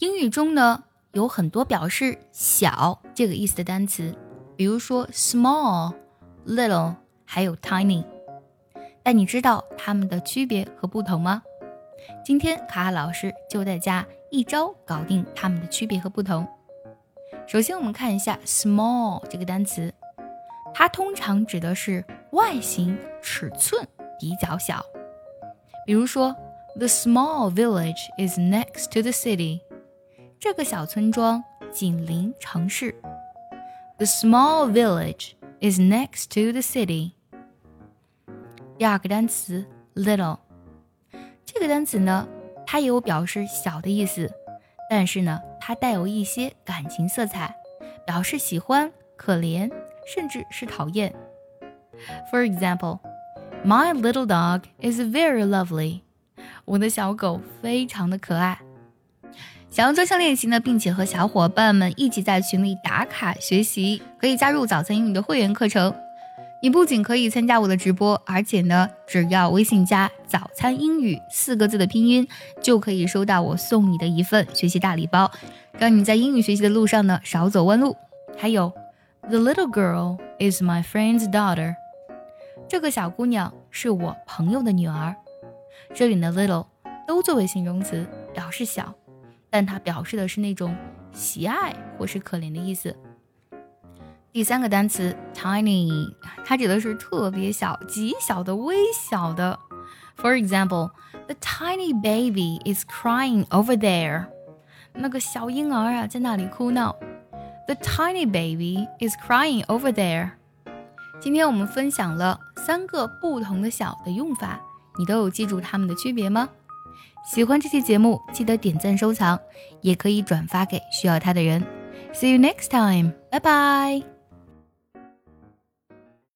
英语中呢有很多表示小这个意思的单词，比如说 small、little，还有 tiny。但你知道它们的区别和不同吗？今天卡卡老师就在家一招搞定它们的区别和不同。首先，我们看一下 small 这个单词，它通常指的是外形尺寸比较小。比如说，The small village is next to the city。这个小村庄紧邻城市。The small village is next to the city。第二个单词 little，这个单词呢，它也有表示小的意思，但是呢，它带有一些感情色彩，表示喜欢、可怜，甚至是讨厌。For example, my little dog is very lovely。我的小狗非常的可爱。想要专项练习呢，并且和小伙伴们一起在群里打卡学习，可以加入早餐英语的会员课程。你不仅可以参加我的直播，而且呢，只要微信加“早餐英语”四个字的拼音，就可以收到我送你的一份学习大礼包，让你在英语学习的路上呢少走弯路。还有，The little girl is my friend's daughter。这个小姑娘是我朋友的女儿。这里的 little 都作为形容词，表示小。但它表示的是那种喜爱或是可怜的意思。第三个单词 tiny，它指的是特别小、极小的、微小的。For example, the tiny baby is crying over there。那个小婴儿啊，在那里哭闹。The tiny baby is crying over there。今天我们分享了三个不同的“小”的用法，你都有记住它们的区别吗？喜欢这期节目，记得点赞收藏，也可以转发给需要它的人。See you next time，拜拜。